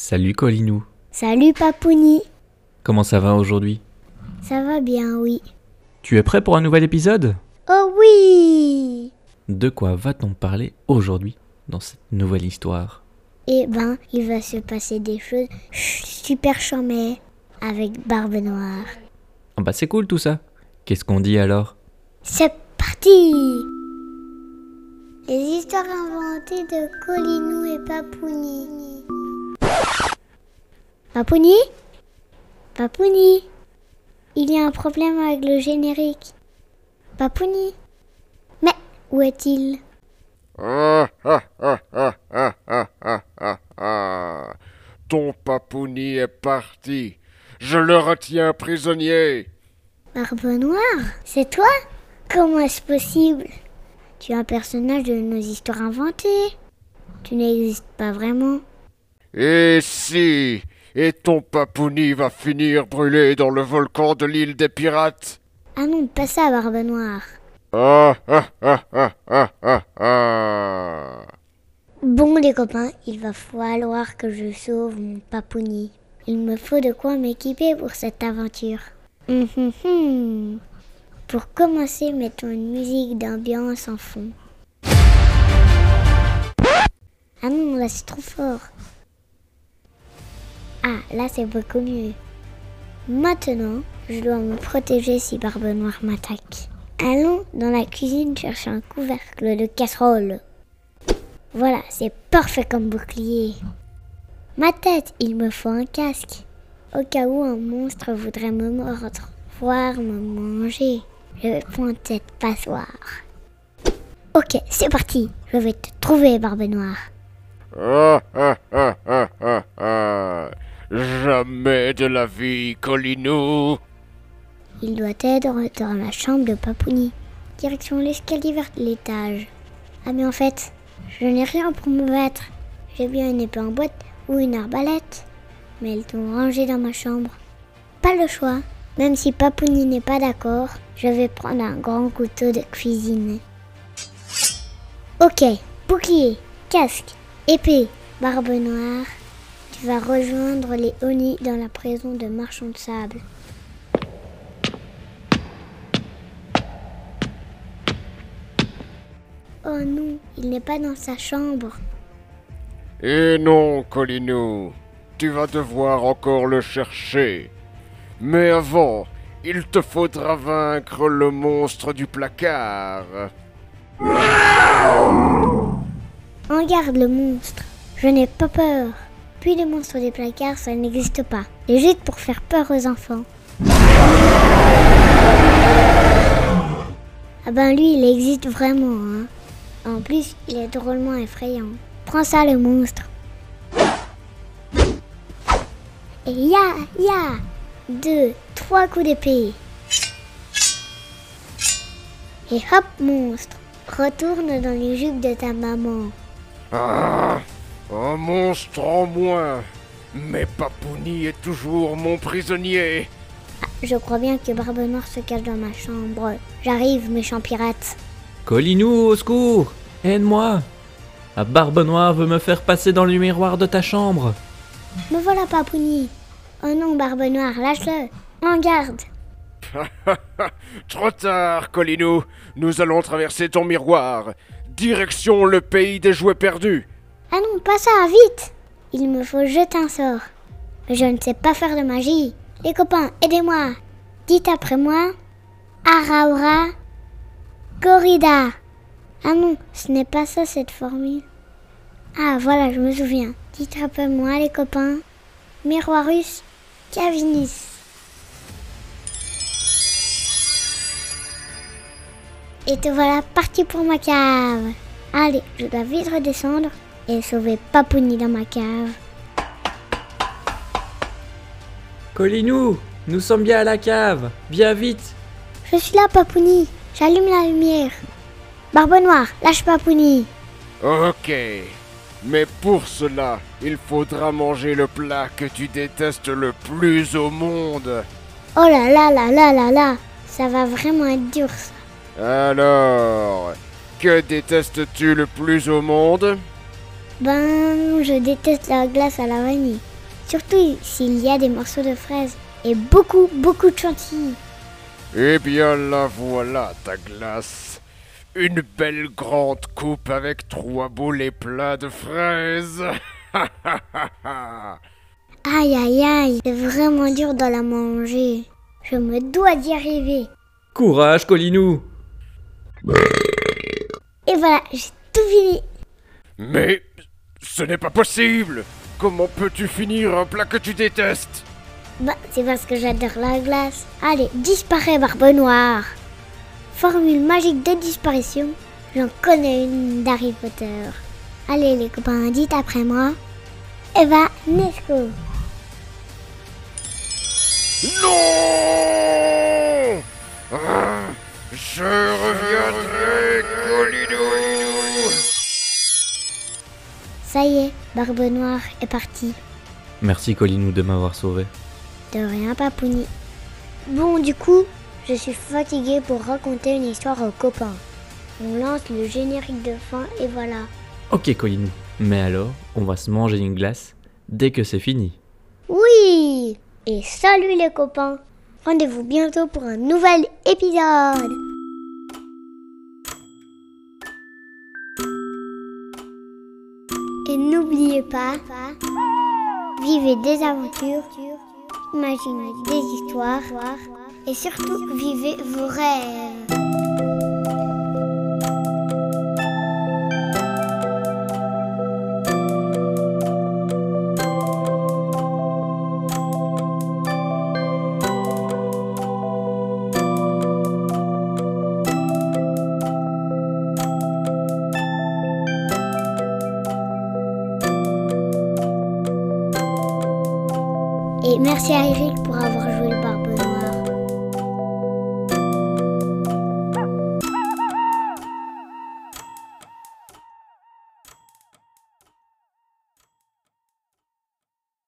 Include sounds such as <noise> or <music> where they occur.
Salut Colinou. Salut Papouni. Comment ça va aujourd'hui? Ça va bien, oui. Tu es prêt pour un nouvel épisode? Oh oui De quoi va-t-on parler aujourd'hui dans cette nouvelle histoire? Eh ben, il va se passer des choses super charmées avec Barbe Noire. Ah bah c'est cool tout ça. Qu'est-ce qu'on dit alors? C'est parti Les histoires inventées de Colinou et Papouni. Papouni Papouni Il y a un problème avec le générique. Papouni Mais où est-il? Ah, ah, ah, ah ah ah ah Ton Papouni est parti. Je le retiens prisonnier. Barbe Noire, c'est toi? Comment est-ce possible? Tu es un personnage de nos histoires inventées. Tu n'existes pas vraiment. Et si Et ton papouni va finir brûlé dans le volcan de l'île des pirates? Ah non, pas ça, Barbe Noire. Ah, ah, ah, ah, ah, ah, ah. Bon, les copains, il va falloir que je sauve mon papouni. Il me faut de quoi m'équiper pour cette aventure. Hum, hum, hum. Pour commencer, mettons une musique d'ambiance en fond. Ah non, là c'est trop fort. Ah, là c'est beaucoup mieux. Maintenant, je dois me protéger si Barbe Noire m'attaque. Allons dans la cuisine chercher un couvercle de casserole. Voilà, c'est parfait comme bouclier. Ma tête, il me faut un casque. Au cas où un monstre voudrait me mordre, voire me manger. Je prends cette passoire. Ok, c'est parti. Je vais te trouver, Barbe Noire. Jamais de la vie, Colinou. Il doit être dans la chambre de Papouni. Direction l'escalier vers l'étage. Ah mais en fait, je n'ai rien pour me battre. J'ai bien une épée en boîte ou une arbalète. Mais elles sont rangées dans ma chambre. Pas le choix. Même si Papouni n'est pas d'accord, je vais prendre un grand couteau de cuisine. Ok, bouclier, casque, épée, barbe noire. Vas rejoindre les Oni dans la prison de marchand de sable. Oh non, il n'est pas dans sa chambre. Et non, Colinou. Tu vas devoir encore le chercher. Mais avant, il te faudra vaincre le monstre du placard. En garde le monstre. Je n'ai pas peur. Puis les monstres des placards, ça n'existe pas. C'est juste pour faire peur aux enfants. Ah ben lui, il existe vraiment. Hein. En plus, il est drôlement effrayant. Prends ça le monstre. Et ya, ya Deux, trois coups d'épée. Et hop, monstre Retourne dans les jupes de ta maman. Ah, un monstre en moins. Mais Papouni est toujours mon prisonnier. Je crois bien que Barbe Noire se cache dans ma chambre. J'arrive, méchant pirate. Colinou, au secours Aide-moi La barbe noire veut me faire passer dans le miroir de ta chambre. Me voilà, Papouni. Oh non, Barbe Noire, lâche-le. En garde. <laughs> Trop tard, Colinou. Nous allons traverser ton miroir. Direction le pays des jouets perdus. Ah non, pas ça, vite Il me faut jeter un sort. Je ne sais pas faire de magie. Les copains, aidez-moi. Dites après moi. Araura. Corrida. Ah non, ce n'est pas ça cette formule. Ah voilà, je me souviens. Dites après moi, les copains. Miroir russe. Cavinis. Et te voilà parti pour ma cave. Allez, je dois vite redescendre et sauver Papouni dans ma cave. Colinou, nous sommes bien à la cave. Viens vite. Je suis là, Papouni. J'allume la lumière. Barbe Noire, lâche Papouni. Ok. Mais pour cela, il faudra manger le plat que tu détestes le plus au monde. Oh là là là là là là. Ça va vraiment être dur, ça. Alors, que détestes-tu le plus au monde? Ben, je déteste la glace à la vanille. Surtout s'il y a des morceaux de fraises et beaucoup, beaucoup de chantilly. Eh bien la voilà ta glace. Une belle grande coupe avec trois boulets pleins de fraises. <laughs> Aïe aïe aïe, c'est vraiment dur de la manger. Je me dois d'y arriver. Courage, Colinou Et voilà, j'ai tout fini. Mais ce n'est pas possible. Comment peux-tu finir un plat que tu détestes? Bah, c'est parce que j'adore la glace. Allez, disparaît, barbe noire. Formule magique de disparition. J'en connais une d'Harry Potter. Allez, les copains, dites après moi. Eva Nesco. Non Ah, Je reviendrai, Colinou Ça y est, Barbe Noire est partie. Merci, Colinou, de m'avoir sauvé. De rien, Papouni. Bon, du coup, je suis fatiguée pour raconter une histoire aux copains. On lance le générique de fin et voilà. Ok, Colinou. Mais alors, on va se manger une glace dès que c'est fini. Oui Et salut les copains Rendez-vous bientôt pour un nouvel épisode n'oubliez pas, vivez des aventures, imaginez des histoires et surtout vivez vos rêves. merci à Eric pour avoir joué le barbelot.